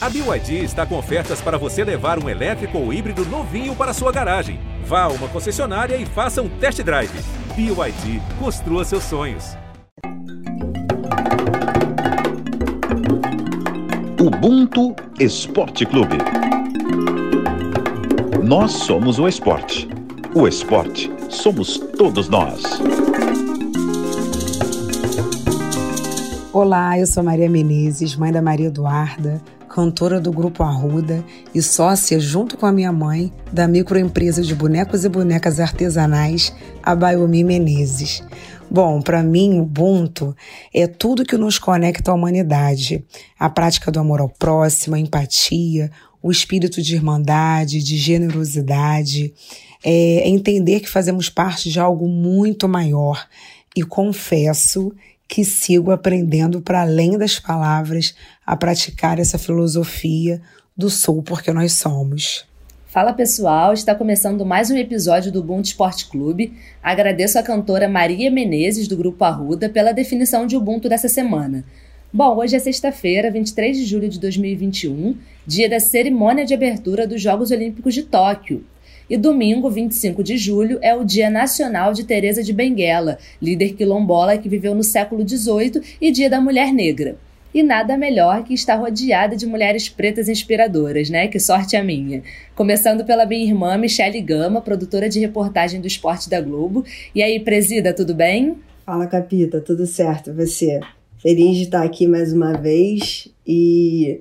A BYD está com ofertas para você levar um elétrico ou híbrido novinho para sua garagem. Vá a uma concessionária e faça um test drive. BYD, construa seus sonhos. Ubuntu Esporte Clube. Nós somos o esporte. O esporte somos todos nós. Olá, eu sou Maria Menezes, mãe da Maria Eduarda cantora do Grupo Arruda e sócia, junto com a minha mãe, da microempresa de bonecos e bonecas artesanais, a Baiomi Menezes. Bom, para mim, o Ubuntu é tudo que nos conecta à humanidade. A prática do amor ao próximo, a empatia, o espírito de irmandade, de generosidade, é entender que fazemos parte de algo muito maior. E confesso que sigo aprendendo para além das palavras a praticar essa filosofia do Sul porque nós somos. Fala pessoal, está começando mais um episódio do Ubuntu Esporte Clube. Agradeço a cantora Maria Menezes do Grupo Arruda pela definição de Ubuntu dessa semana. Bom, hoje é sexta-feira, 23 de julho de 2021, dia da cerimônia de abertura dos Jogos Olímpicos de Tóquio. E domingo, 25 de julho, é o Dia Nacional de Teresa de Benguela, líder quilombola que viveu no século XVIII e Dia da Mulher Negra. E nada melhor que estar rodeada de mulheres pretas inspiradoras, né? Que sorte a minha. Começando pela minha irmã Michele Gama, produtora de reportagem do esporte da Globo. E aí, presida, tudo bem? Fala, Capita, tudo certo? Você? Feliz de estar aqui mais uma vez e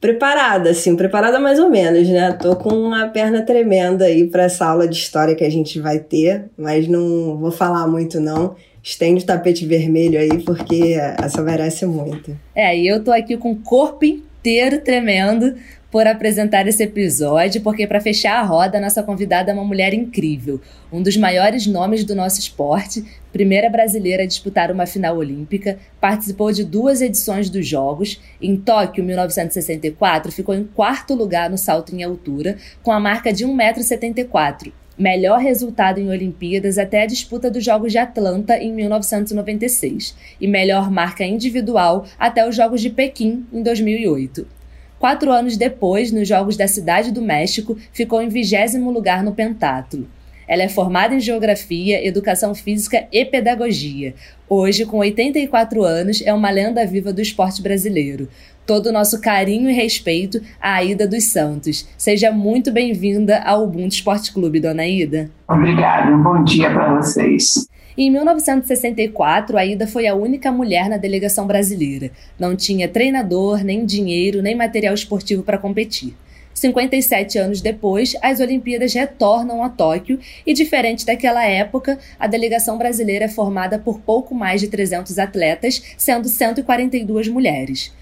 preparada, assim, preparada mais ou menos, né? Tô com uma perna tremenda aí para essa aula de história que a gente vai ter, mas não vou falar muito não. Estende o tapete vermelho aí, porque essa merece muito. É, e eu tô aqui com o corpo inteiro tremendo por apresentar esse episódio, porque para fechar a roda, nossa convidada é uma mulher incrível, um dos maiores nomes do nosso esporte, primeira brasileira a disputar uma final olímpica, participou de duas edições dos Jogos. Em Tóquio, 1964, ficou em quarto lugar no salto em altura, com a marca de 1,74m. Melhor resultado em Olimpíadas até a disputa dos Jogos de Atlanta em 1996, e melhor marca individual até os Jogos de Pequim em 2008. Quatro anos depois, nos Jogos da Cidade do México, ficou em vigésimo lugar no pentatlo. Ela é formada em Geografia, Educação Física e Pedagogia. Hoje, com 84 anos, é uma lenda viva do esporte brasileiro. Todo o nosso carinho e respeito à Aida dos Santos. Seja muito bem-vinda ao Ubuntu Esporte Clube, dona Aida. Obrigada, um bom dia para vocês. Em 1964, a Ida foi a única mulher na delegação brasileira. Não tinha treinador, nem dinheiro, nem material esportivo para competir. 57 anos depois, as Olimpíadas retornam a Tóquio e, diferente daquela época, a delegação brasileira é formada por pouco mais de 300 atletas, sendo 142 mulheres.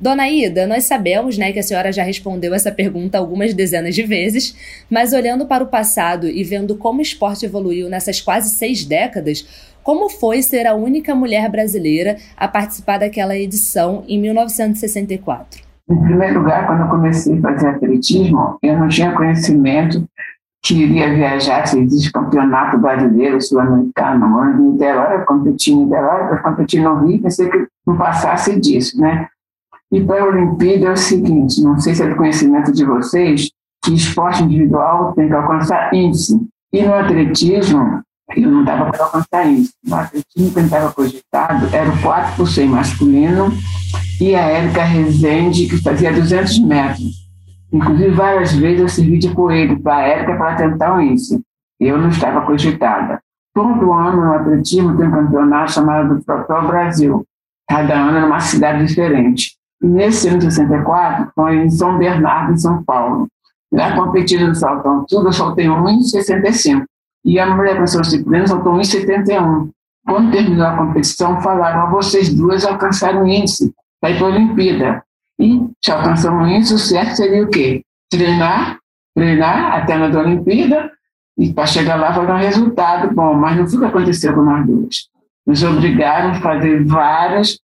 Dona Ida, nós sabemos né, que a senhora já respondeu essa pergunta algumas dezenas de vezes, mas olhando para o passado e vendo como o esporte evoluiu nessas quase seis décadas, como foi ser a única mulher brasileira a participar daquela edição em 1964? Em primeiro lugar, quando eu comecei a fazer atletismo, eu não tinha conhecimento que iria viajar, se existe campeonato brasileiro, sul-americano, em Niterói, eu competi em Niterói, eu competi no Rio, pensei que não passasse disso, né? E para a Olimpíada é o seguinte: não sei se é do conhecimento de vocês, que esporte individual tem que alcançar índice. E no atletismo, eu não dava para alcançar índice. No atletismo, quem estava cogitado era o 4 por 100 masculino e a Érica Rezende, que fazia 200 metros. Inclusive, várias vezes eu servi de coelho para a Érica para tentar o índice. Eu não estava cogitada. Todo ano no atletismo tem um campeonato chamado Troféu Brasil. Cada ano numa cidade diferente. Nesse ano de 64, foi em São Bernardo, em São Paulo. Lá competindo no saltão tudo, eu soltei 1,65. E a mulher professora disciplina soltou 1,71. Quando terminou a competição, falaram: vocês duas alcançaram o índice ir para a Olimpíada. E se alcançamos o índice, o certo seria o quê? Treinar, treinar até na Olimpíada, e para chegar lá fazer um resultado bom. Mas não foi o que aconteceu com nós duas. Nos obrigaram a fazer várias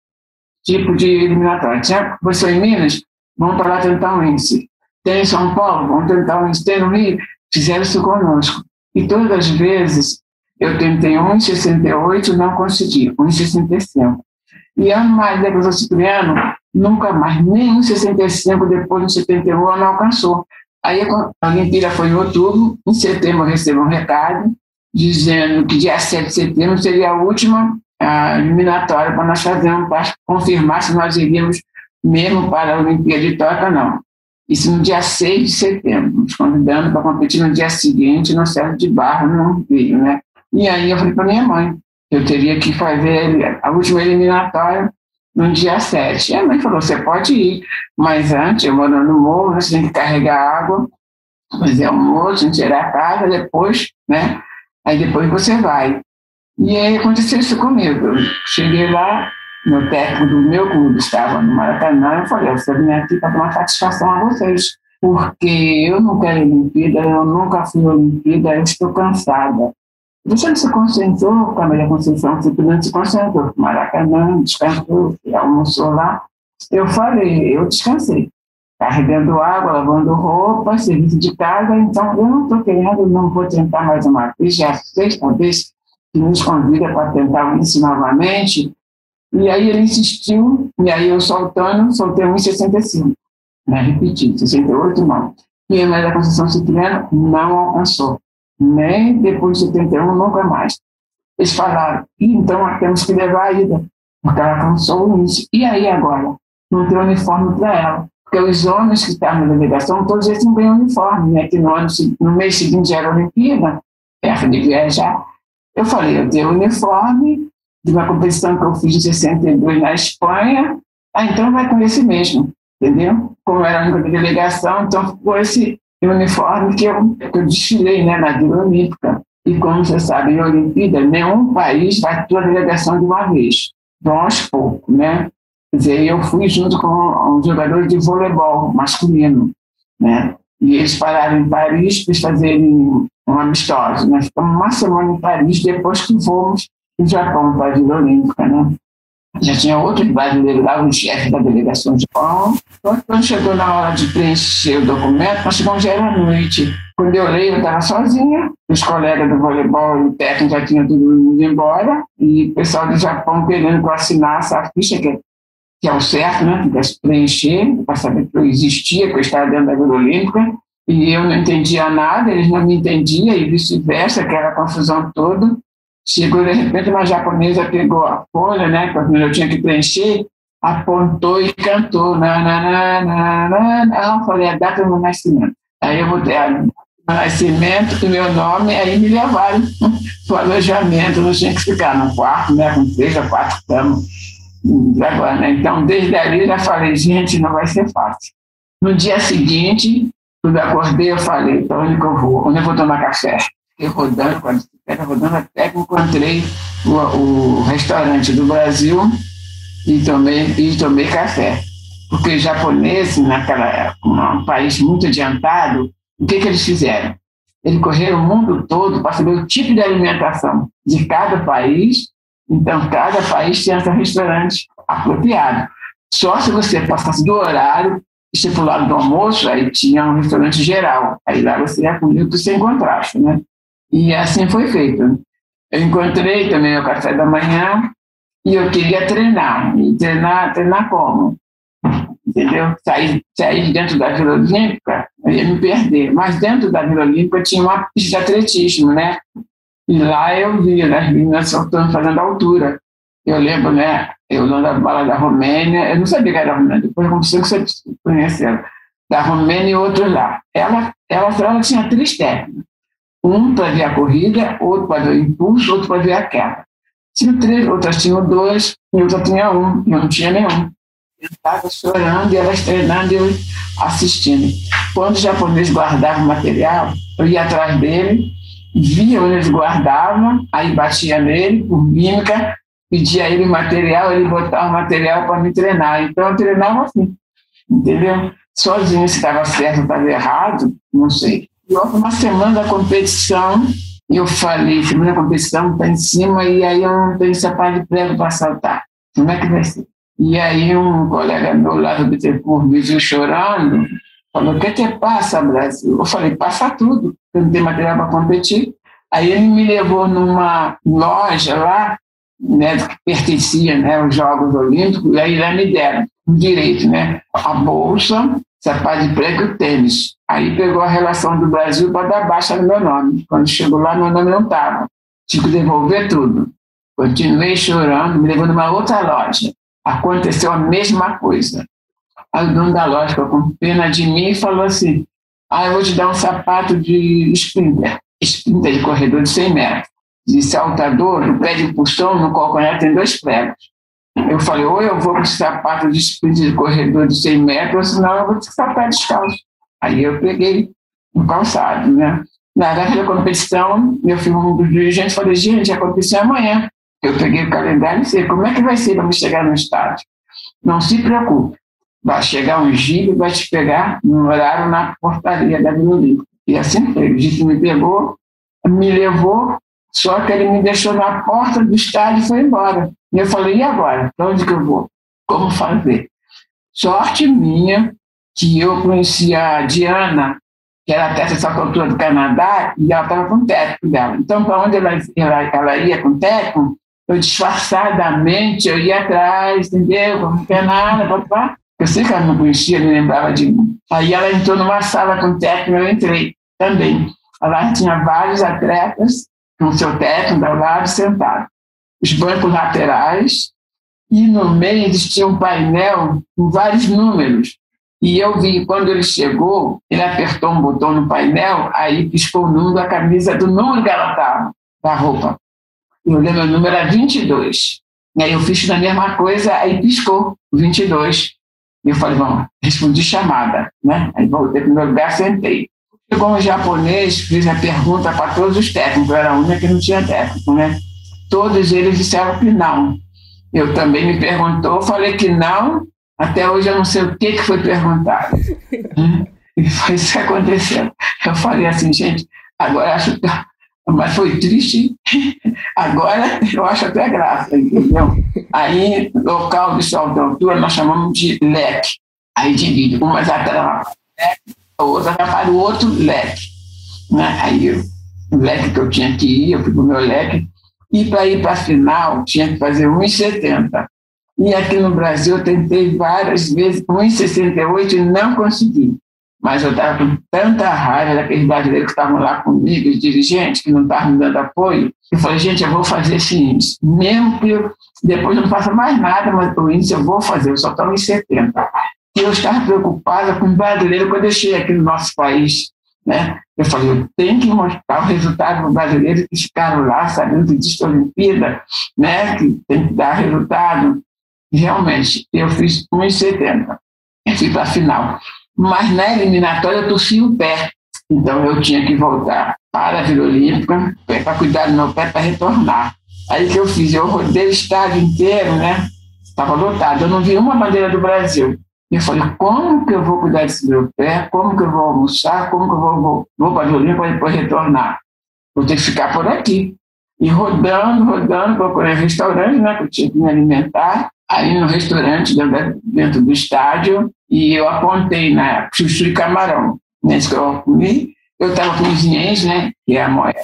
tipo de eliminatória. Tinha professor em Minas, vamos para lá tentar um índice. Tem em São Paulo, vamos tentar um índice. Tem no Rio, fizeram isso conosco. E todas as vezes eu tentei 1,68 não consegui, 1,65. E ano mais, né, professor Cipriano, nunca mais, nem em 65, depois em 71, ela não alcançou. Aí a Olimpíada foi em outubro, em setembro eu recebo um recado dizendo que dia 7 de setembro seria a última a eliminatória para nós fazermos, para confirmar se nós iríamos mesmo para a Olimpíada de Tóquio ou não. Isso no dia 6 de setembro, nos convidando para competir no dia seguinte no Céu de Barro, no Rio, né? E aí eu falei para minha mãe, eu teria que fazer a última eliminatória no dia 7. E a mãe falou, você pode ir, mas antes, eu morando no morro, você tem que carregar água, fazer almoço, tirar a casa, depois, né? Aí depois você vai. E aí aconteceu isso comigo. Eu cheguei lá, meu técnico do meu clube estava no Maracanã, eu falei, eu vim aqui para dar uma satisfação a vocês, porque eu não quero Olimpíada, eu nunca fui Olimpíada, eu estou cansada. Não se concentrou, Camila Conceição, não se concentrou, Maracanã, descansou, almoçou lá. Eu falei, eu descansei, carregando água, lavando roupa, serviço de casa, então eu não estou querendo, não vou tentar mais uma vez, já é a sexta vez que nos convida para tentar isso novamente, e aí ele insistiu, e aí eu soltando, soltei 1,65, né, repeti, 68 não. E a da Conceição Cipriano não alcançou, nem depois de 71, nunca mais. Eles falaram, então temos que levar a Ida, porque ela alcançou o índice. E aí agora? Não tem uniforme para ela. Porque os homens que estavam na delegação, todos eles não ganham uniforme, né? Que no, ano, no mês seguinte era a Olimpíada, perto de viajar. Eu falei, eu tenho uniforme, de uma competição que eu fiz em 62 na Espanha, ah, então vai com esse mesmo, entendeu? Como era a única delegação, então ficou esse uniforme que eu, que eu desfilei né, na Vila Olímpica. E como você sabe, em Olimpíada, nenhum país vai ter a delegação de uma vez, vão aos poucos, né? Quer dizer, eu fui junto com os jogadores de voleibol masculino, né? E eles pararam em Paris para fazerem um amistoso. Nós ficamos uma semana em Paris depois que fomos no Japão para a Vila Olímpica, né? Já tinha outros brasileiros lá, o chefe da delegação de Japão. Quando chegou na hora de preencher o documento, nós chegamos já era noite. Quando eu leio, eu estava sozinha, os colegas do voleibol e o técnico já tinham tudo indo embora, e o pessoal do Japão querendo que eu assinasse a ficha, que, que é o certo, né? Que preencher, para saber que eu existia, que eu estava dentro da Vila Olímpica, e eu não entendia nada, eles não me entendiam, e vice-versa, aquela confusão toda. Chegou, de repente, uma japonesa pegou a folha, né, que eu tinha que preencher, apontou e cantou. Na, na, na, na, na. Eu falei, a data do meu nascimento. Aí eu botei a meu nascimento e meu nome, aí me levaram para o alojamento. Eu tinha que ficar no quarto, né, com três ou quatro camas. Agora, né? Então, desde ali, já falei, gente, não vai ser fácil. No dia seguinte, quando acordei, eu falei, para onde que eu vou? Onde eu vou tomar café? Fiquei rodando, quando era rodando até que encontrei o, o restaurante do Brasil e tomei, e tomei café. Porque os japoneses, naquela época, um país muito adiantado, o que, que eles fizeram? Eles correram o mundo todo para saber o tipo de alimentação de cada país. Então, cada país tinha seu restaurante apropriado. Só se você passasse do horário estipulado do almoço, aí tinha um restaurante geral. Aí lá você ia comer o que você encontrasse, né? E assim foi feito. Eu encontrei também o café da manhã e eu queria treinar. E treinar, treinar como? Entendeu? Sair, sair dentro da Vila Olímpica, eu ia me perder. Mas dentro da Vila Olímpica tinha uma pista de atletismo, né? E lá eu via né, as meninas soltando, fazendo altura. Eu lembro, né? Eu dando a bala da Romênia, eu não sabia que era Romênia, depois comecei que você conheceu. Da Romênia e outros lá. Ela, ela, ela tinha três técnicos. Um para ver a corrida, outro para ver o impulso, outro para ver a queda. Tinha três, outras tinham dois, e outra tinha um, e eu não tinha nenhum. Eu estava chorando e elas treinando e eu assistindo. Quando o japonês guardava o material, eu ia atrás dele, via onde ele guardava, aí batia nele, por mímica, pedia a ele material, ele botava o material para me treinar. Então eu treinava assim, entendeu? Sozinho, se estava certo ou estava errado, não sei. E uma semana da competição, eu falei, semana da competição está em cima e aí eu não tenho sapato de prego para saltar. Como é que vai ser? E aí um colega meu lá do Bittencourt me viu chorando, falou, o que que passa, Brasil? Eu falei, passa tudo, eu não tenho material para competir. Aí ele me levou numa loja lá, né, que pertencia né, aos Jogos Olímpicos, e aí lá me deram. direito, né? A bolsa, sapato de prego e tênis. Aí pegou a relação do Brasil para dar baixa no meu nome. Quando chegou lá, meu nome não estava. Tive que devolver tudo. Continuei chorando, me levando numa outra loja. Aconteceu a mesma coisa. Aí o dono da loja com pena de mim e falou assim: Ah, eu vou te dar um sapato de sprinter, sprinter de corredor de 100 metros. De saltador, no pé de pulsão, no calcanhar tem dois pregos. Eu falei: ou eu vou com sapato de sprinter de corredor de 100 metros, ou senão eu vou de sapato descalço. Aí eu peguei um calçado, né? Na data da competição, meu filho, um dos dirigentes, falou: gente, a competição é amanhã. Eu peguei o calendário e disse: como é que vai ser para chegar no estádio? Não se preocupe, vai chegar um jeep e vai te pegar no horário na portaria da Vila Olímpica. E assim foi. O jeep me pegou, me levou, só que ele me deixou na porta do estádio e foi embora. E eu falei, e agora? Para onde que eu vou? Como fazer? Sorte minha que eu conhecia a Diana, que era a testa altura do Canadá, e ela estava com o técnico dela. Então, para onde ela, ela, ela ia com o técnico, eu disfarçadamente eu ia atrás, entendeu? Não nada, papá. Eu sei que ela não conhecia, não lembrava de mim. Aí ela entrou numa sala com o técnico, eu entrei também. Lá tinha vários atletas com seu técnico ao lado, sentado. Os bancos laterais, e no meio existia um painel com vários números. E eu vi, quando ele chegou, ele apertou um botão no painel, aí piscou o número da camisa do número que ela estava, da roupa. Eu lembro, o número era 22. E aí eu fiz a mesma coisa, aí piscou, 22. E eu falei, vamos, respondi chamada, né? Aí voltei para o meu lugar, sentei. Chegou um japonês, fiz a pergunta para todos os técnicos, eu era a única que não tinha técnico, né? Todos eles disseram que não. Eu também me perguntou, falei que não, até hoje eu não sei o que, que foi perguntado. e foi isso que aconteceu. Eu falei assim, gente, agora acho que mas foi triste. Agora eu acho até graça, entendeu? Aí, local de salto de altura, nós chamamos de leque. Aí divide, umas atrás leque, outra para o outro leque. Né? Aí o leque que eu tinha que ir, eu fui para o meu leque, e para ir para a final tinha que fazer 1,70. E aqui no Brasil eu tentei várias vezes 1,68 e não consegui mas eu estava com tanta raiva daqueles brasileiros que estavam lá comigo, os dirigentes que não estavam me dando apoio, eu falei, gente, eu vou fazer esse índice, mesmo que eu, depois não faça mais nada, mas o índice eu vou fazer, eu só estou em 70. E eu estava preocupada com o brasileiro quando eu cheguei aqui no nosso país. Né? Eu falei, eu tenho que mostrar o resultado para os brasileiros que ficaram lá sabendo que a Olimpíada, né? que tem que dar resultado. Realmente, eu fiz 1,70. Eu fui para a final mas na eliminatória eu torci o pé. Então eu tinha que voltar para a Vila Olímpica para cuidar do meu pé para retornar. Aí que eu fiz? Eu rodei o estádio inteiro, né? Estava lotado. Eu não vi uma bandeira do Brasil. E falei, como que eu vou cuidar desse meu pé? Como que eu vou almoçar? Como que eu vou, vou, vou para a Vila Olímpica para depois retornar? Vou ter que ficar por aqui. E rodando, rodando, procurando restaurante, né? Que eu tinha que me alimentar. Aí no restaurante, dentro, do estádio, e eu apontei na chuchu e camarão. Nesse que eu comi, eu estava com os ienes, né, que é a moeda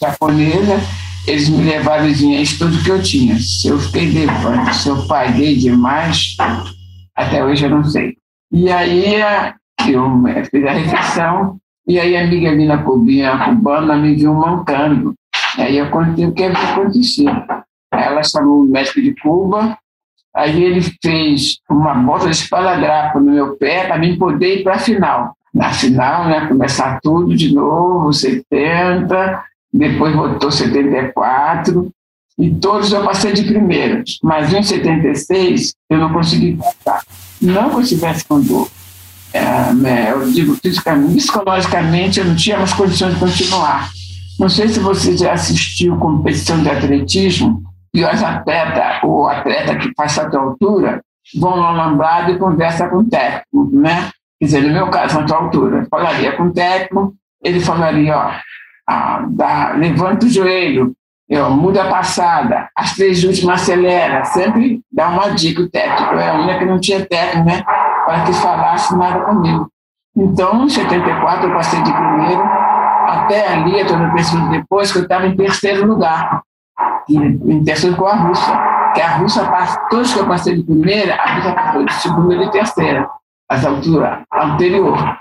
japonesa, eles me levaram os ienes tudo que eu tinha. Se eu fiquei devando, se eu paguei demais, até hoje eu não sei. E aí eu fiz a refeição, e aí a amiga Lina Cubinha, cubana, me viu mancando. Aí eu contei o que havia acontecido. Ela chamou o médico de Cuba, Aí ele fez uma bota de espaladrapo no meu pé para mim poder ir para a final. Na final, né, começar tudo de novo, 70, depois botou 74, e todos eu passei de primeira. Mas em 76 eu não consegui passar. Não que eu estivesse com dor. É, né, eu digo, fisicamente, psicologicamente eu não tinha mais condições de continuar. Não sei se você já assistiu competição de atletismo, e os atleta, o atleta que faz essa altura, vão no alambrado e conversa com o técnico, né? Quer dizer, no meu caso, na tua altura, falaria com o técnico, ele falaria, ó, ah, dá, levanta o joelho, eu, muda a passada, as três últimas acelera, sempre dá uma dica o técnico. É a única que não tinha técnico, né? Para que falasse nada comigo. Então, em 74, eu passei de primeiro, até ali, eu estou pensando depois, que eu estava em terceiro lugar em terceiro com a Rússia. que a Rússia, todos que eu passei de primeira, a Rússia passou de segunda e terceira, essa altura anterior.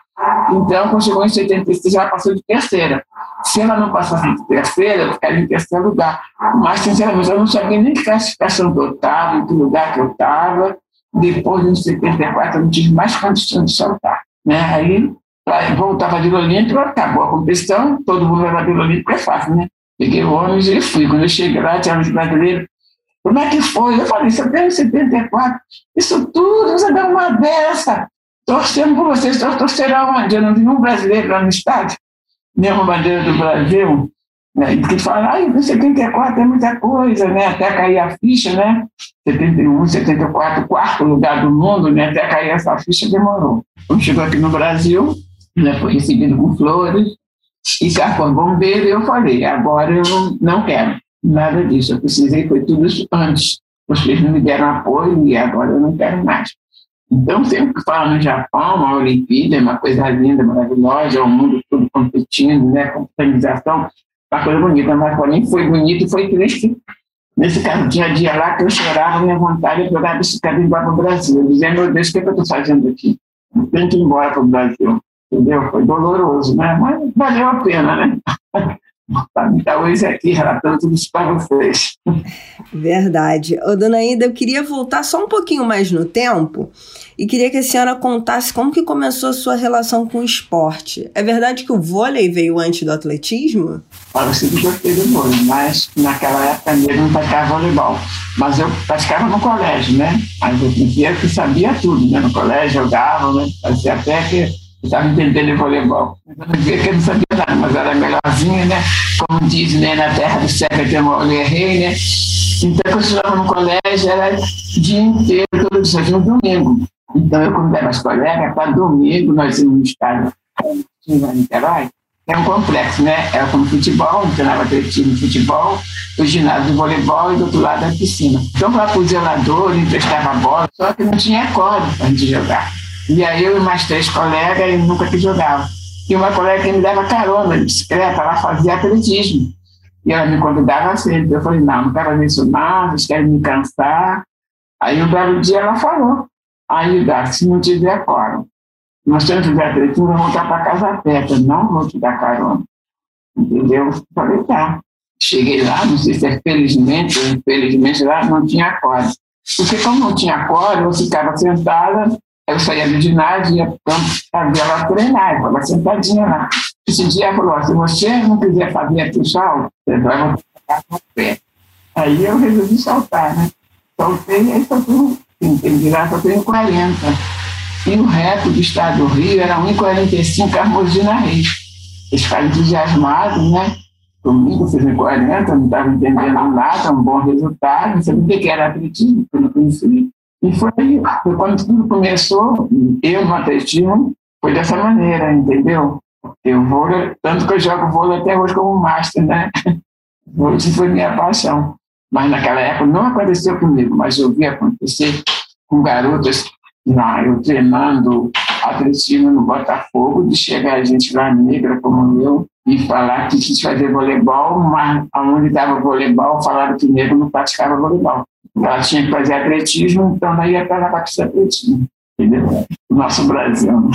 Então, quando chegou em 76, ela passou de terceira. Se ela não passasse de terceira, eu ficaria em terceiro lugar. Mas, sinceramente, eu não sabia nem que classificação que eu estava, em que lugar que eu estava. Depois, em 74, eu não tive mais condições de saltar. Né? Aí, voltava de Olímpico, acabou a competição, todo mundo vai de Olímpico, é fácil, né? Peguei o ônibus e fui. Quando eu cheguei lá, tinha uns brasileiros. Como é que foi? Eu falei, você tem 74. Isso tudo, você dá uma dessa. Torcendo por vocês, torcerão onde? Eu não vi um brasileiro lá no estádio, nenhuma bandeira do Brasil. Né? E que fala, ai, 74 é muita coisa, né? Até cair a ficha, né? 71, 74, quarto lugar do mundo, né? Até cair essa ficha demorou. Quando chegou aqui no Brasil, né? foi recebido com flores, e cartão bombeiro, eu falei, agora eu não quero nada disso, eu precisei, foi tudo isso antes. Vocês não me deram apoio e agora eu não quero mais. Então, sempre que fala no Japão, uma Olimpíada é uma coisa linda, maravilhosa, é o mundo todo competindo, né, computarização, uma coisa bonita, mas para mim foi bonito e foi triste. Nesse caso, tinha dia lá que eu chorava, minha vontade de jogar bicicleta e ir para o Brasil. Dizia, meu Deus, o que, é que eu estou fazendo aqui? Eu tenho que ir embora para o Brasil. Entendeu? Foi doloroso, né? Mas valeu a pena, né? estar hoje aqui relatando tudo isso para vocês. Verdade. Ô, dona Ida, eu queria voltar só um pouquinho mais no tempo e queria que a senhora contasse como que começou a sua relação com o esporte. É verdade que o vôlei veio antes do atletismo? Olha, eu sempre gostei do vôlei, mas naquela época mesmo não praticava voleibol. Mas eu praticava no colégio, né? Mas eu que sabia tudo, né? No colégio jogava, né? Fazia até que estava entendendo voleibol. Eu não sabia nada, mas era melhorzinha, né? Como diz, né? Na terra do século tem uma rei, né? Então, quando eu estudava no colégio, era dia inteiro, todo dia, no domingo. Então, eu convidava as colegas para domingo, nós íamos no estádio em Niterói, é um complexo, né? Era como futebol, treinava atletismo futebol, o ginásio de voleibol e do outro lado a piscina. Então, para o zelador, emprestava bola, só que não tinha corda para a gente jogar. E aí eu e mais três colegas e nunca que jogava. E uma colega que me dava carona de bicicleta, ela fazia atletismo. E ela me convidava sempre. Eu falei, não, não quero fazer isso não, vocês querem me cansar. Aí um belo dia ela falou, aí se não tiver coro, nós temos que fazer atletismo, vamos voltar para casa eu não vou te dar carona. Entendeu? Eu falei, tá. Cheguei lá, não sei se é felizmente ou infelizmente, lá não tinha corda. Porque como não tinha corda, eu ficava sentada eu saía do ginásio, ia para ela treinar, estava sentadinha lá. Esse dia ela falou, se você não quiser fazer o salto, você vai ficar com o pé. Aí eu resolvi saltar, né? Saltei e aí saltei, entendi lá, saltei 40. E o reto do estado do Rio era 1,45 Armosina Reis. Eles ficaram entusiasmados, né? Comigo fiz 1,40, não estava entendendo nada, um bom resultado, não sabia o que era atletismo, eu não conhecia. E foi, quando tudo começou, eu no atletismo, foi dessa maneira, entendeu? Eu vou, tanto que eu jogo vôlei até hoje como master, né? Hoje foi minha paixão. Mas naquela época não aconteceu comigo, mas eu vi acontecer com garotas, não, eu treinando atletismo no Botafogo, de chegar a gente lá negra como eu e falar que quis fazer voleibol, mas aonde estava voleibol, falaram que negro não praticava voleibol. Ela tinha que fazer atletismo, então daí ia para a parte atletismo. Entendeu? O nosso Brasil.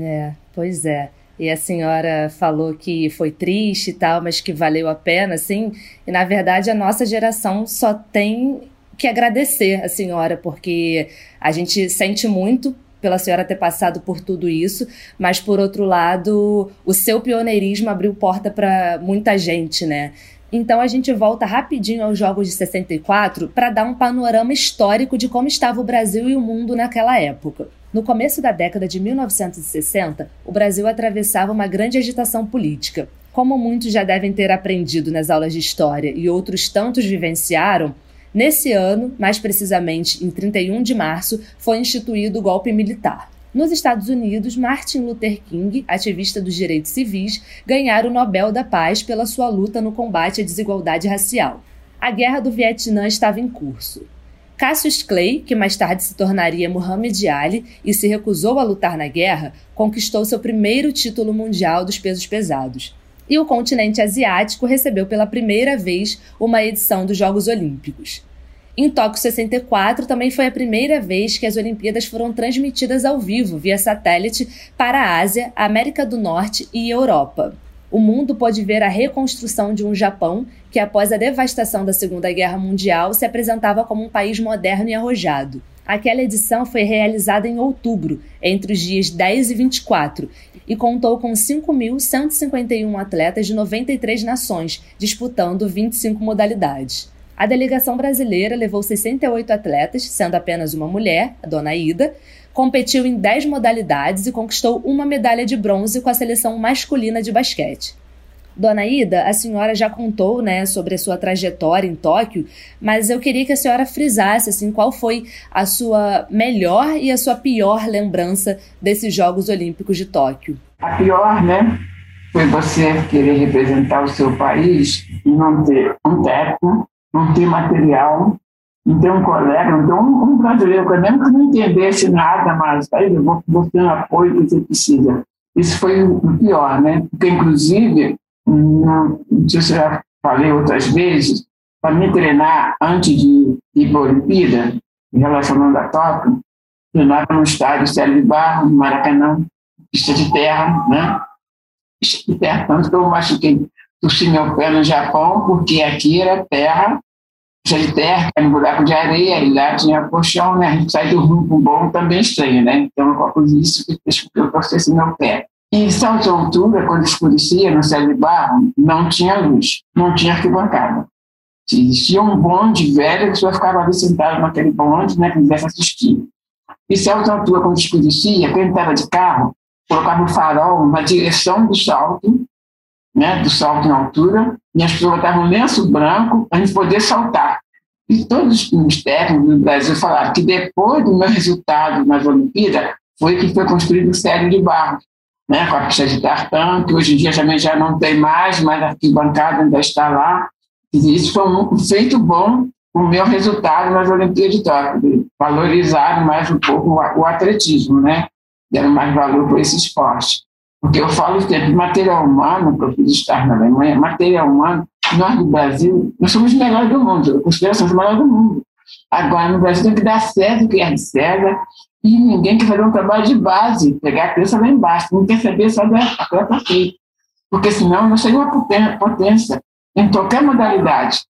É, pois é. E a senhora falou que foi triste e tal, mas que valeu a pena, assim. E na verdade a nossa geração só tem que agradecer a senhora, porque a gente sente muito pela senhora ter passado por tudo isso, mas por outro lado, o seu pioneirismo abriu porta para muita gente, né? Então a gente volta rapidinho aos Jogos de 64 para dar um panorama histórico de como estava o Brasil e o mundo naquela época. No começo da década de 1960, o Brasil atravessava uma grande agitação política. Como muitos já devem ter aprendido nas aulas de história e outros tantos vivenciaram, nesse ano, mais precisamente em 31 de março, foi instituído o golpe militar. Nos Estados Unidos, Martin Luther King, ativista dos direitos civis, ganhara o Nobel da Paz pela sua luta no combate à desigualdade racial. A Guerra do Vietnã estava em curso. Cassius Clay, que mais tarde se tornaria Muhammad Ali e se recusou a lutar na guerra, conquistou seu primeiro título mundial dos pesos pesados. E o continente asiático recebeu pela primeira vez uma edição dos Jogos Olímpicos. Em Tóquio 64, também foi a primeira vez que as Olimpíadas foram transmitidas ao vivo via satélite para a Ásia, América do Norte e Europa. O mundo pode ver a reconstrução de um Japão que, após a devastação da Segunda Guerra Mundial, se apresentava como um país moderno e arrojado. Aquela edição foi realizada em outubro, entre os dias 10 e 24, e contou com 5.151 atletas de 93 nações, disputando 25 modalidades. A delegação brasileira levou 68 atletas, sendo apenas uma mulher, a dona Ida, competiu em 10 modalidades e conquistou uma medalha de bronze com a seleção masculina de basquete. Dona Ida, a senhora já contou, né, sobre a sua trajetória em Tóquio, mas eu queria que a senhora frisasse assim qual foi a sua melhor e a sua pior lembrança desses Jogos Olímpicos de Tóquio. A pior, né, foi você querer representar o seu país e não ter um técnico não ter material, não ter um colega, não ter um, um brasileiro, mesmo que não entendesse nada mais, aí eu vou, vou ter um apoio que você precisa. Isso foi o pior, né? Porque, inclusive, não, não sei se eu já falei outras vezes, para me treinar antes de ir para a Olimpíada, relacionando a Tóquio, treinava no estádio Célio de Barro, no Maracanã, pista de terra, né? Pista de terra, tanto que eu machuquei torci meu pé no Japão, porque aqui era terra, cheia de terra, no buraco de areia, e lá tinha colchão, né? A gente sai do rumo bom também estranho, né? Então, eu coloco isso que fez com que eu torcesse meu pé. E em de altura, quando escurecia no céu de barro, não tinha luz, não tinha arquibancada. Existia um bonde velho que só ficava ali sentado naquele bonde, né, que quisesse assistir. E de altura, quando escurecia, quem estava de carro, colocava o farol na direção do salto né, do salto na altura, e as pessoas botavam lenço branco para a gente poder saltar. E todos os técnicos do Brasil falaram que depois do meu resultado nas Olimpíadas, foi que foi construído o sério de barro, né, com a pista de tartan, que hoje em dia também já não tem mais, mas a arquibancada ainda está lá. E isso foi um feito bom o meu resultado nas Olimpíadas de Tóquio, valorizaram mais um pouco o atletismo, né? Deram mais valor para esse esporte. Porque eu falo sempre, material humano, que eu estar na Alemanha, material humano, nós do Brasil, nós somos os melhores do mundo, eu considero que somos os melhores do mundo. Agora, no Brasil tem que dar certo que é de César, e ninguém quer fazer um trabalho de base, pegar a criança lá embaixo, não quer saber só da atleta feita. Porque senão não seria uma potência em qualquer modalidade.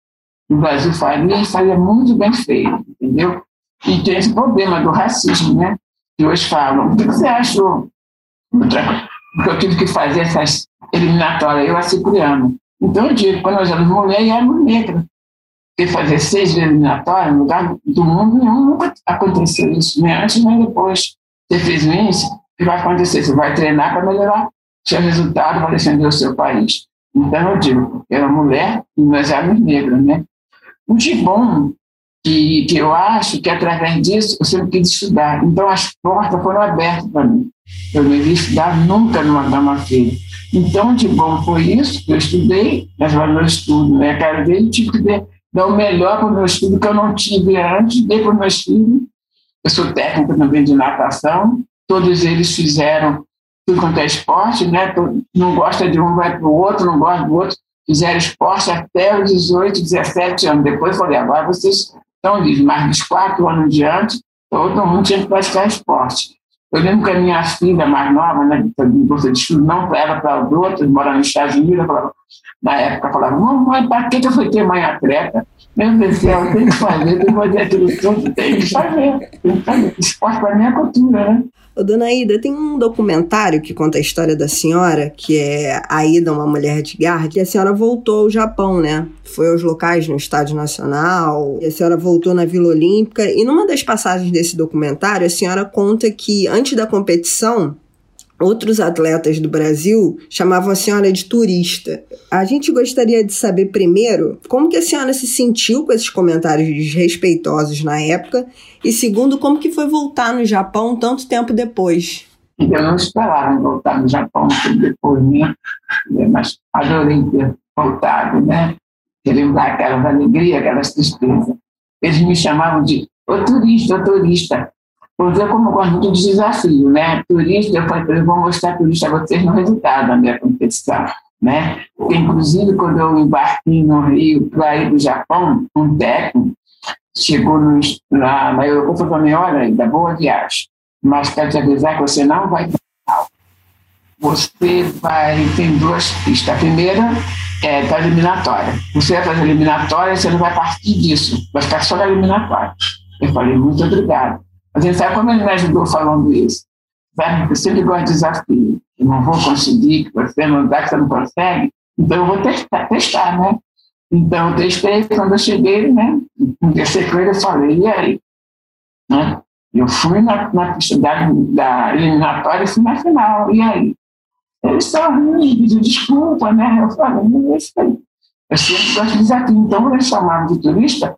O Brasil faria e faria muito bem feito, entendeu? E tem esse problema do racismo, né? Que hoje falam. O que você achou? Outra porque eu tive que fazer essas eliminatórias, eu a Cipriano. Então eu digo, quando nós éramos mulher e éramos negra. Porque fazer seis eliminatórias no lugar do mundo nenhum, nunca aconteceu isso, nem antes nem depois. Você fez isso, o que vai acontecer? Você vai treinar para melhorar seu resultado, para defender o seu país. Então eu digo, eu era mulher e nós éramos negras, né? O de bom que, que eu acho que através disso eu sempre quis estudar. Então as portas foram abertas para mim. Eu não iria estudar nunca numa dama feia. Então, de bom foi isso que eu estudei, mas o meu estudo, né? Cada vez eu tive que dar o melhor para o meu estudo que eu não tive antes, dei para o meu estudo. Eu sou técnica também de natação, todos eles fizeram tudo quanto é esporte, né? Não gosta de um, vai para o outro, não gosta do outro. Fizeram esporte até os 18, 17 anos. Depois falei, agora vocês estão livres, mas dos quatro anos diante, todo mundo tinha que praticar esporte. Eu lembro que a minha filha mais nova, né, de bolsa de estudo, não ela, para os outros, morando nos Estados Unidos, falava, na época falava, mamãe, para que, que eu fui ter mãe atleta? Meu Deus do céu, tem que fazer, tem que fazer aquilo tudo, tem que fazer, tem que fazer. Esporte para mim é cultura, né? Ô, dona Ida, tem um documentário que conta a história da senhora, que é A Ida, uma mulher de garra, que a senhora voltou ao Japão, né? Foi aos locais no Estádio Nacional, a senhora voltou na Vila Olímpica, e numa das passagens desse documentário, a senhora conta que antes da competição, Outros atletas do Brasil chamavam a senhora de turista. A gente gostaria de saber primeiro como que a senhora se sentiu com esses comentários desrespeitosos na época e segundo como que foi voltar no Japão tanto tempo depois. Eu não esperava voltar no Japão depois, né? Mas adorei ter voltado, né? Relembrar aquelas alegrias, aquelas tristezas. Eles me chamavam de o turista, o turista. Porque como eu gosto de desafio, né? Turista, eu vou mostrar turista a vocês no resultado da minha competição, né? Porque, inclusive, quando eu embarquei no Rio para ir para o Japão, um técnico, chegou no, lá na Europa falou para olha, da boa viagem, mas quero te avisar que você não vai você vai, tem duas pistas. A primeira é para eliminatória. Você vai fazer eliminatória, você não vai partir disso, vai ficar só na eliminatória. Eu falei, muito obrigado. A gente sabe como ele me ajudou falando isso. Sabe? Eu sempre gosto de desafio. Eu não vou conseguir, que você não dá, que você não consegue. Então eu vou testar, testar né? Então eu testei, quando eu cheguei, né? Conversei com ele, eu falei, e aí? Né? Eu fui na, na pista da, da eliminatória e fui na final, e aí? Eles estavam pedindo desculpa, né? Eu falei, não é isso aí. Eu sempre gosto de desafio. Então, eles chamavam de turista,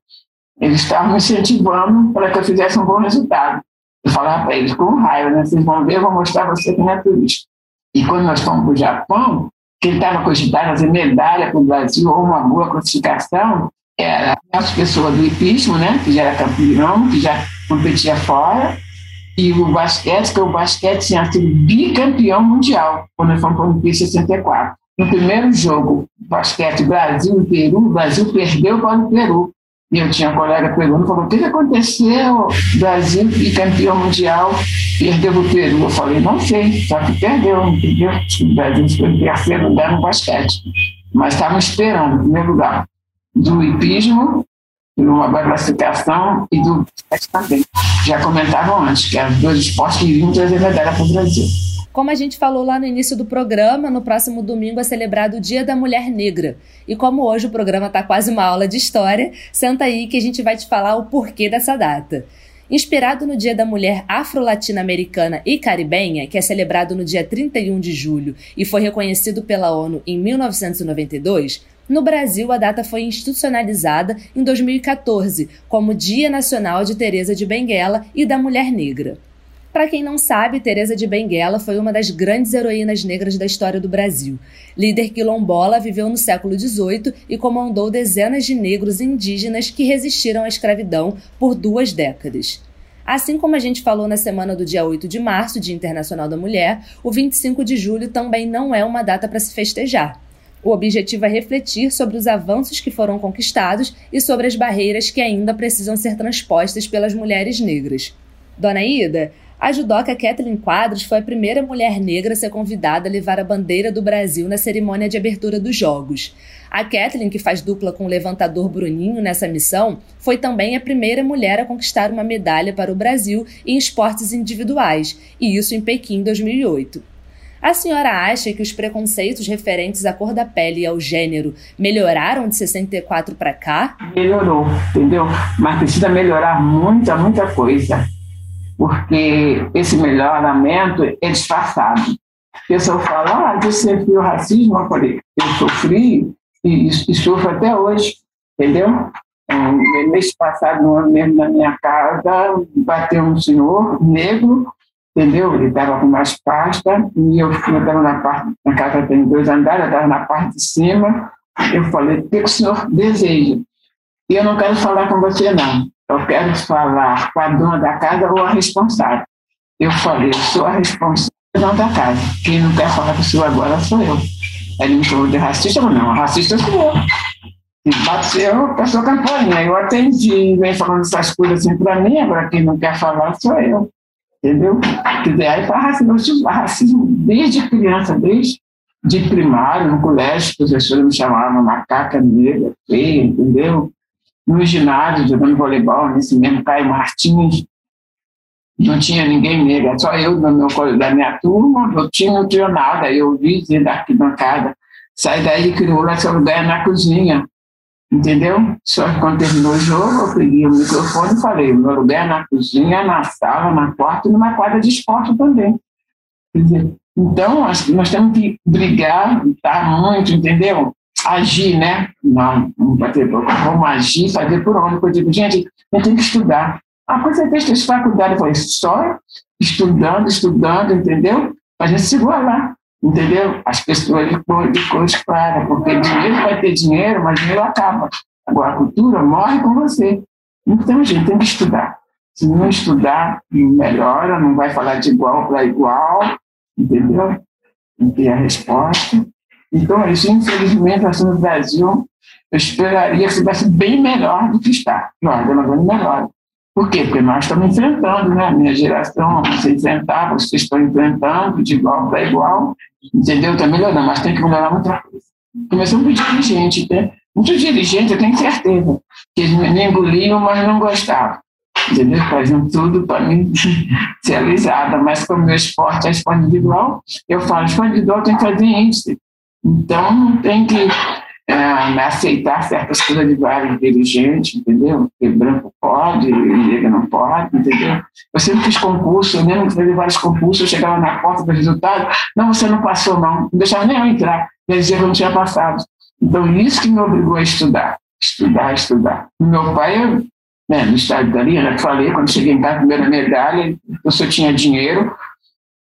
eles estavam incentivando para que eu fizesse um bom resultado. Eu falava para eles, com raiva, né? Vocês vão ver, eu vou mostrar você que não é turista. E quando nós fomos para o Japão, quem estava cogitando fazer medalha para o Brasil ou uma boa classificação era as pessoas do hipismo, né? Que já era campeão, que já competia fora, e o basquete, que o basquete tinha sido bicampeão mundial quando nós fomos para a Olimpíada 64. No primeiro jogo, basquete Brasil e Peru, o Brasil perdeu para o Peru. E eu tinha um colega perguntando, falou, o que, que aconteceu? Brasil bicampeão mundial, perdeu o Peru. Eu falei, não sei, só que perdeu, entendeu? O Brasil foi em terceiro lugar no basquete. Mas estavam esperando, em primeiro lugar, do hipismo uma classificação e do também. Já comentavam antes que os dois esportes iriam trazer medalha para o Brasil. Como a gente falou lá no início do programa, no próximo domingo é celebrado o Dia da Mulher Negra. E como hoje o programa está quase uma aula de história, senta aí que a gente vai te falar o porquê dessa data. Inspirado no Dia da Mulher Afro-Latino-Americana e Caribenha, que é celebrado no dia 31 de julho e foi reconhecido pela ONU em 1992, no Brasil, a data foi institucionalizada em 2014 como Dia Nacional de Teresa de Benguela e da Mulher Negra. Para quem não sabe, Teresa de Benguela foi uma das grandes heroínas negras da história do Brasil. Líder quilombola, viveu no século XVIII e comandou dezenas de negros indígenas que resistiram à escravidão por duas décadas. Assim como a gente falou na semana do dia 8 de março, Dia Internacional da Mulher, o 25 de julho também não é uma data para se festejar. O objetivo é refletir sobre os avanços que foram conquistados e sobre as barreiras que ainda precisam ser transpostas pelas mulheres negras. Dona Ida, a judoca Kathleen Quadros foi a primeira mulher negra a ser convidada a levar a bandeira do Brasil na cerimônia de abertura dos Jogos. A Kathleen, que faz dupla com o levantador Bruninho nessa missão, foi também a primeira mulher a conquistar uma medalha para o Brasil em esportes individuais, e isso em Pequim em 2008. A senhora acha que os preconceitos referentes à cor da pele e ao gênero melhoraram de 64 para cá? Melhorou, entendeu? Mas precisa melhorar muita, muita coisa. Porque esse melhoramento é disfarçado. A pessoa fala, ah, você viu racismo? Eu falei, eu sofri e, e sofro até hoje, entendeu? Um, mês passado, no ano mesmo, na minha casa, bateu um senhor negro entendeu? Ele estava com mais pasta e eu estava na parte, na casa tem dois andares, eu estava na parte de cima. Eu falei, o que o senhor deseja? E eu não quero falar com você, não. Eu quero falar com a dona da casa ou a responsável. Eu falei, eu sou a responsável da casa. Quem não quer falar com o senhor agora sou eu. Ele me chamou de racista, mas não, racista sou eu. E bateu, passou campainha. Eu atendi, vem falando essas coisas assim para mim, agora quem não quer falar sou eu. Entendeu? Quer dizer, aí fala racismo, racismo desde criança, desde de primário, no colégio, os professores me chamavam macaca negra, feia, entendeu? No ginásio, jogando voleibol, nesse mesmo Caio Martins, não tinha ninguém negra, só eu no meu, da minha turma, eu tinha, não tinha nada, eu vi da arquibancada, sai daí, criou lá seu lugar na cozinha, Entendeu? Só que quando terminou o jogo, eu peguei o microfone e falei: meu lugar na cozinha, na sala, na quarto e numa quadra de esporte também. Dizer, então, nós temos que brigar, lutar muito, entendeu? Agir, né? Não, não bater boca, vamos agir, fazer por onde. Eu digo, gente, a gente tem que estudar. Ah, quando você fez faculdade, eu falei, só estudando, estudando, entendeu? A gente se igualar. Entendeu? As pessoas de cor, de claras, porque dinheiro vai ter dinheiro, mas dinheiro acaba. Agora, a cultura morre com você. Então, gente tem que estudar. Se não estudar, não melhora, não vai falar de igual para igual, entendeu? Tem que ter a resposta. Então, isso, infelizmente, assim, no Brasil, eu esperaria que estivesse bem melhor do que está. Não, bem melhor. Por quê? Porque nós estamos enfrentando, né? A minha geração se enfrentava, vocês estão enfrentando de igual para igual, entendeu? Está melhorando, mas tem que melhorar muita coisa. Começando por dirigente, né? Muito dirigente, eu tenho certeza, que eles me engoliam, mas não gostavam. Entendeu? Faziam tudo para mim ser alisada, mas como meu esporte é individual, eu falo, individual tem que fazer índice. Então, não tem que é, aceitar certas coisas de vários dirigentes, entendeu? Que branco pode, negro não pode, entendeu? Eu sempre fiz concurso, eu lembro que fiz vários concursos, eu chegava na porta do resultado, não, você não passou não, não deixava nem eu entrar, quer dizer que eu não tinha passado. Então, isso que me obrigou a estudar, estudar, estudar. Meu pai, né, no estado da linha, falei, quando cheguei em casa, primeira medalha, eu só tinha dinheiro,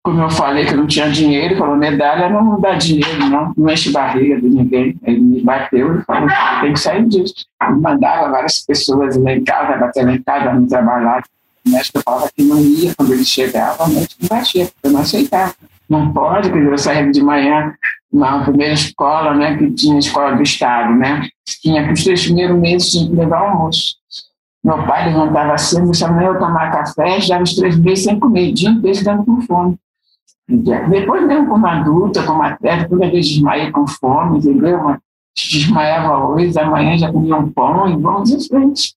como eu falei que eu não tinha dinheiro, falou, medalha não dá dinheiro, não, não enche barriga de ninguém. Ele me bateu e falou, tem que sair disso. Eu mandava várias pessoas lá em casa, bater lá em casa, me trabalhar. O médico falava que não ia quando ele chegava, noite não batia, eu não aceitava. Não pode, quer dizer, eu saía de manhã na primeira escola, né, que tinha escola do Estado, né, tinha que os três primeiros meses tinha que levar almoço. Meu pai levantava assim, deixava eu tomar café, já os três meses sem comer, dia inteiro dando com fome. Depois mesmo como adulta, como atleta, toda vez desmaia com fome, entendeu? Desmaiava hoje, amanhã já comia um pão e vamos em frente.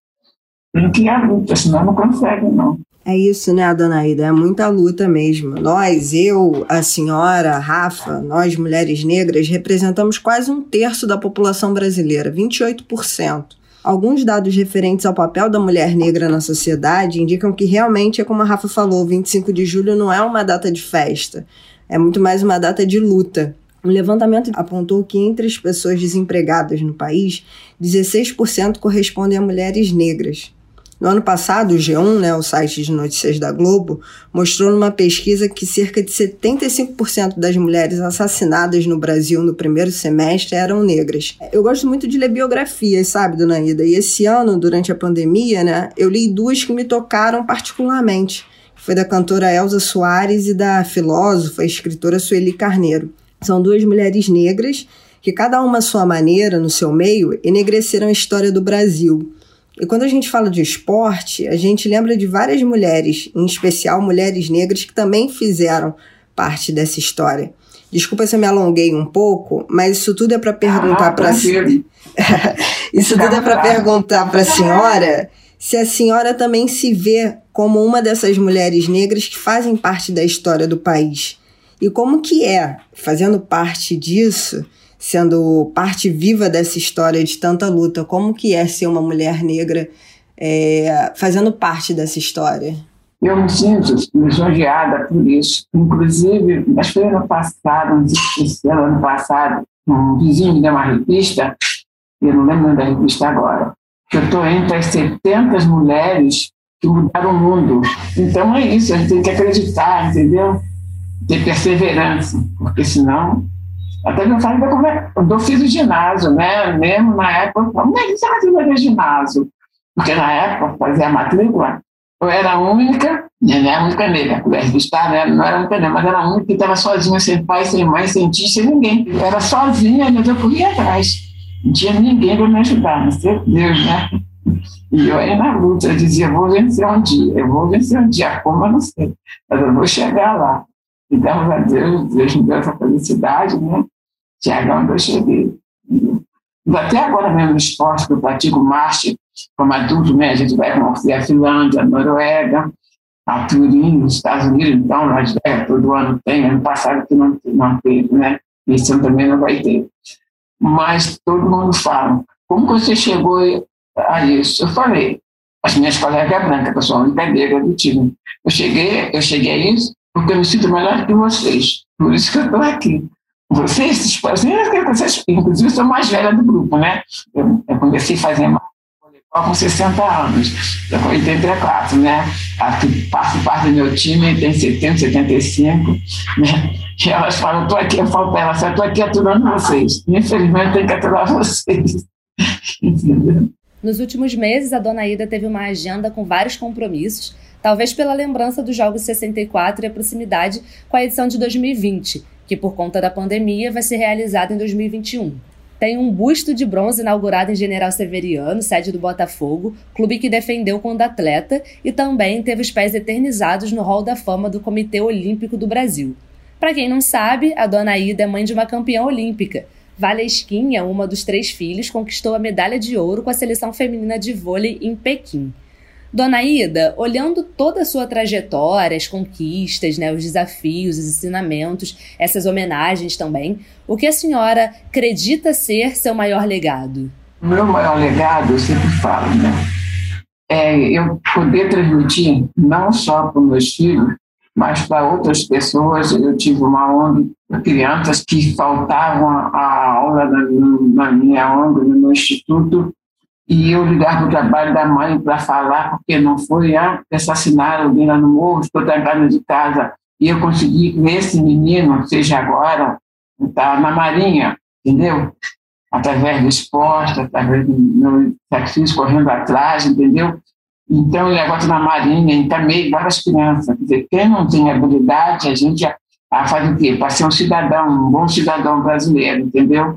Tem que ir à luta, senão não consegue, não. É isso, né, dona Ida? É muita luta mesmo. Nós, eu, a senhora, a Rafa, nós mulheres negras, representamos quase um terço da população brasileira, 28%. Alguns dados referentes ao papel da mulher negra na sociedade indicam que realmente é como a Rafa falou, 25 de julho não é uma data de festa, é muito mais uma data de luta. Um levantamento apontou que entre as pessoas desempregadas no país, 16% correspondem a mulheres negras. No ano passado, o G1, né, o site de notícias da Globo, mostrou numa pesquisa que cerca de 75% das mulheres assassinadas no Brasil no primeiro semestre eram negras. Eu gosto muito de ler biografias, sabe, dona Ida? E esse ano, durante a pandemia, né, eu li duas que me tocaram particularmente. Foi da cantora Elza Soares e da filósofa e escritora Sueli Carneiro. São duas mulheres negras que, cada uma à sua maneira, no seu meio, enegreceram a história do Brasil e quando a gente fala de esporte, a gente lembra de várias mulheres, em especial mulheres negras, que também fizeram parte dessa história. Desculpa se eu me alonguei um pouco, mas isso tudo é para perguntar ah, para isso tudo é para perguntar para a senhora se a senhora também se vê como uma dessas mulheres negras que fazem parte da história do país. E como que é, fazendo parte disso, sendo parte viva dessa história de tanta luta. Como que é ser uma mulher negra é, fazendo parte dessa história? Eu me sinto lisonjeada por isso. Inclusive, acho que ano passado, ano passado, um vizinho deu uma revista, eu não lembro da revista agora, que eu estou entre as 70 mulheres que mudaram o mundo. Então é isso, a gente tem que acreditar, entendeu? Ter perseverança, porque senão até eu falei como é, eu fiz o ginásio, né? Mesmo na época, como é que você vai fazer ginásio? Porque na época, fazia a matrícula, eu era a única, né? A única negra, pudesse estar, né? Não era a única mas era a única que estava sozinha, sem pai, sem mãe, sem tio, sem ninguém. Eu era sozinha, mas eu corria atrás. Não tinha ninguém para me ajudar, não sei Deus, né? E eu aí na luta, eu dizia, eu vou vencer um dia, eu vou vencer um dia, como eu não sei, mas eu vou chegar lá. E graças a Deus, Deus me deu essa felicidade, né? Chegar onde eu cheguei. Até agora mesmo no esporte, eu pratico marcha como adulto, né? A gente vai conhecer a Finlândia, a Noruega, a Turim, nos Estados Unidos, então, Las Vegas, todo ano tem, ano passado que não, não teve, né? Esse ano também não vai ter. Mas todo mundo fala, como você chegou a isso? Eu falei, as minhas colegas brancas, que eu sou a única negra do time. Eu cheguei, eu cheguei a isso porque eu me sinto melhor que vocês. Por isso que eu estou aqui. Vocês, vocês, inclusive, sou mais velha do grupo, né? Eu, eu comecei a fazer voleibol com 60 anos, com 84, né? Aqui, faço parte do meu time, tem 70, 75, né? E elas falam, tô aqui, eu falo para elas, tô aqui aturando vocês. Infelizmente, eu tenho que aturar vocês. Entendeu? Nos últimos meses, a dona Ida teve uma agenda com vários compromissos, talvez pela lembrança dos Jogos 64 e a proximidade com a edição de 2020 que por conta da pandemia vai ser realizado em 2021. Tem um busto de bronze inaugurado em General Severiano, sede do Botafogo, clube que defendeu quando atleta e também teve os pés eternizados no Hall da Fama do Comitê Olímpico do Brasil. Para quem não sabe, a dona Ida é mãe de uma campeã olímpica. Valesquinha, uma dos três filhos, conquistou a medalha de ouro com a seleção feminina de vôlei em Pequim. Dona Ida, olhando toda a sua trajetória, as conquistas, né, os desafios, os ensinamentos, essas homenagens também, o que a senhora acredita ser seu maior legado? O meu maior legado, eu sempre falo, né? É eu poder transmitir não só para os meus filhos, mas para outras pessoas. Eu tive uma para crianças que faltavam a aula na, na minha ONG, no meu instituto, e eu ligar para o trabalho da mãe para falar, porque não foi, ah, assassinaram alguém lá no morro, estou trancada de casa. E eu consegui que esse menino, seja agora, está na Marinha, entendeu? Através do esporte, através do meu sacrifício, correndo atrás, entendeu? Então, ele agora está na Marinha, e também várias crianças. Quer dizer, quem não tem habilidade, a gente a, a faz o quê? Para ser um cidadão, um bom cidadão brasileiro, entendeu?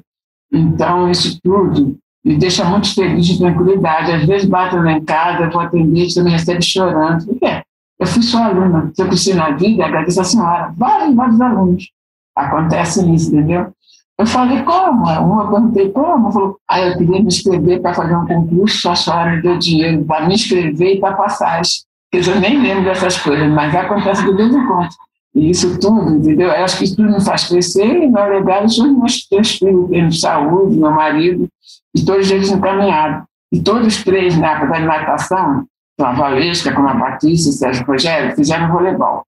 Então, isso tudo me deixa muito feliz de tranquilidade. Às vezes bato lá em casa, vou atender, você me recebe chorando. Por quê? Eu fui sua aluna. Se eu cresci na vida, agradeço a senhora. Vários, vários alunos. Acontece isso, entendeu? Eu falei, como? Uma perguntei, como? Falou, ah, eu queria me inscrever para fazer um concurso, a senhora me deu dinheiro para me inscrever e para passagem. Quer eu nem lembro dessas coisas, mas acontece de vez em quando. E isso tudo, entendeu? Eu acho que isso tudo me faz crescer e, na verdade, são meus três filhos, tenho saúde, meu marido, e todos eles encaminhados. E todos os três, na época da natação, a Valesca, como a Patrícia e Sérgio Rogério, fizeram voleibol.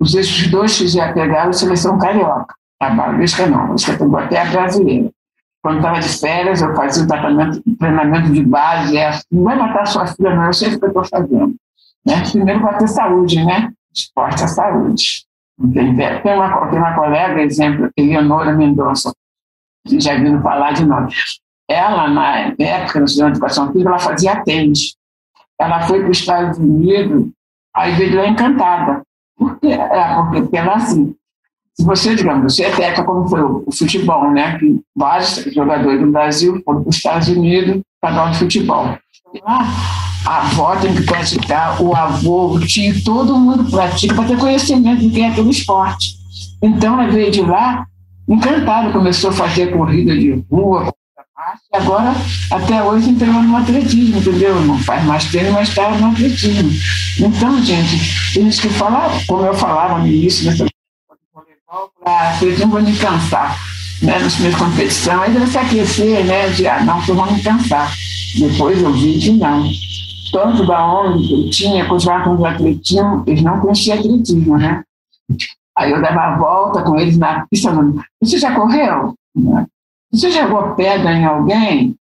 Os outros dois fizeram pegar a seleção carioca. A Valesca não, a Valesca pegou até a brasileira. Quando estava de férias, eu fazia o treinamento de base. É, não vai matar sua filha, não, eu sei o que eu estou fazendo. Né? Primeiro vai ter saúde, né? Esporte é saúde. Tem, tem, uma, tem uma colega, exemplo, Eleonora Mendonça, já viram falar de nós ela, na época, no Estudante de Educação Física, ela fazia atende. Ela foi para os Estados Unidos, aí veio lá encantada. Por quê? É, porque, ela, assim, se você, digamos, você é técnica como foi o, o, futebol, né? Que vários jogadores do Brasil foram para os Estados Unidos para dar de futebol. Lá, a avó tem que praticar, o avô, o tio, todo mundo pratica para ter conhecimento do que é aquele esporte. Então, ela veio de lá encantada, começou a fazer corrida de rua, e agora, até hoje, entrou no atletismo, entendeu? Não faz mais tempo, mas está no atletismo. Então, gente, tem gente que fala, como eu falava no início voleibol, para atletismo vou me cansar. Né, nas minhas competições, deve se aquecer, né? De, ah, não, eu vou me cansar. Depois eu vi que não. Tanto da onde eu tinha, continuar com o atletismo, eles não conheciam atletismo, né? Aí eu dava a volta com eles na pista, você já correu? Você jogou pedra em alguém?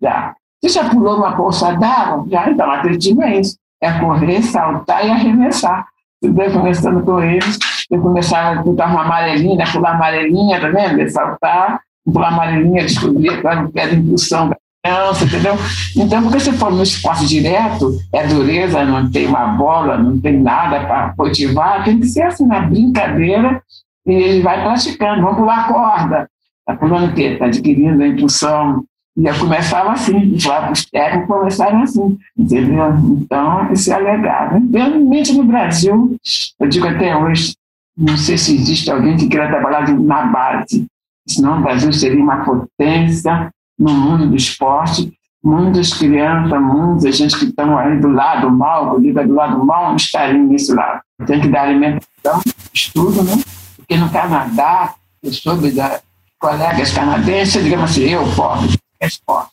Já. Você já pulou uma poça d'água? Já. Então, atletismo é isso. É correr, saltar e arremessar. Eu começando com eles, eu começava a pular uma amarelinha, pular amarelinha, tá vendo? Saltar, pular amarelinha, descobrir qual é a impulsão da criança, entendeu? Então, porque se for no esporte direto, é dureza, não tem uma bola, não tem nada para motivar, tem que ser assim, na brincadeira, e ele vai praticando. Vamos pular corda, Está falando o quê? Está adquirindo a impulsão. E eu começava assim, os lábios técnicos começaram assim, entendeu? Então, esse é legado. Realmente no Brasil, eu digo até hoje, não sei se existe alguém que queira trabalhar na base, senão o Brasil seria uma potência no mundo do esporte, muitas crianças, muita gente que estão aí do lado mal, liga do lado mal, não estariam nesse lado. Tem que dar alimentação, estudo, né? Porque no Canadá, eu soube da colegas canadenses, digamos assim, eu, pobre, esporte.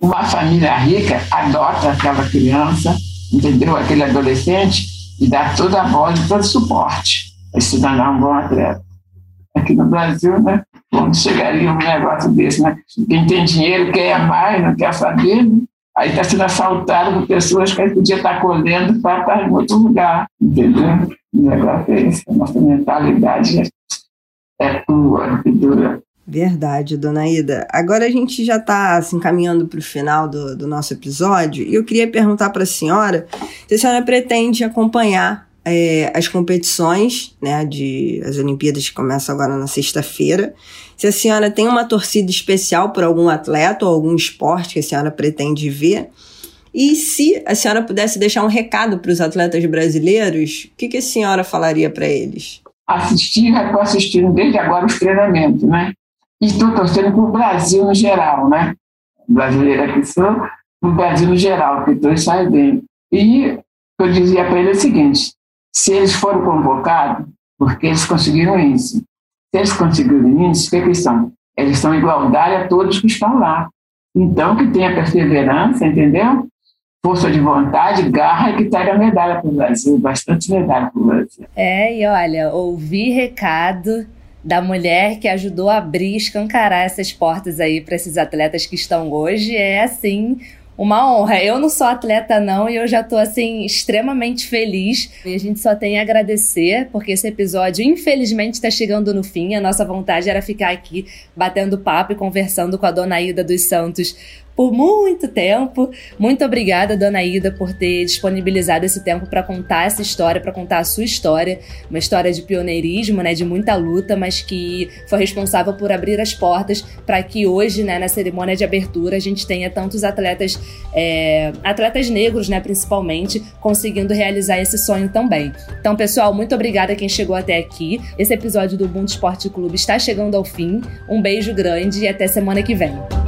Uma família rica adota aquela criança, entendeu? Aquele adolescente e dá toda a voz e todo o suporte para se tornar um bom atleta. Aqui no Brasil, né? Quando chegaria um negócio desse, né? Quem tem dinheiro quer mais, não quer saber, né? Aí está sendo assaltado por pessoas que podia estar colhendo para estar em outro lugar, entendeu? O negócio é esse, a nossa mentalidade é, é tua, é dura. Verdade, dona Ida. Agora a gente já está assim, caminhando para o final do, do nosso episódio e eu queria perguntar para a senhora se a senhora pretende acompanhar é, as competições, né, de as Olimpíadas que começam agora na sexta-feira. Se a senhora tem uma torcida especial por algum atleta ou algum esporte que a senhora pretende ver, e se a senhora pudesse deixar um recado para os atletas brasileiros, o que, que a senhora falaria para eles? Assistir, estou assistindo desde agora os treinamentos, né? E estou torcendo para o Brasil no geral, né? Brasileira que sou, no Brasil no geral, que todos saem bem. E eu dizia para ele o seguinte: se eles foram convocados, porque eles conseguiram isso. Se eles conseguiram isso, o que, eles são? Eles são igualdade a todos que estão lá. Então, que tenha perseverança, entendeu? Força de vontade, garra que traga medalha para o Brasil, bastante medalha para o Brasil. É, e olha, ouvi recado da mulher que ajudou a abrir, escancarar essas portas aí para esses atletas que estão hoje é assim uma honra. Eu não sou atleta, não, e eu já tô, assim, extremamente feliz. E a gente só tem a agradecer, porque esse episódio, infelizmente, está chegando no fim. A nossa vontade era ficar aqui batendo papo e conversando com a dona Ida dos Santos por muito tempo. Muito obrigada, dona Ida, por ter disponibilizado esse tempo para contar essa história, para contar a sua história, uma história de pioneirismo, né, de muita luta, mas que foi responsável por abrir as portas para que hoje, né, na cerimônia de abertura, a gente tenha tantos atletas, é, atletas negros, né, principalmente, conseguindo realizar esse sonho também. Então, pessoal, muito obrigada a quem chegou até aqui. Esse episódio do Mundo Esporte Clube está chegando ao fim. Um beijo grande e até semana que vem.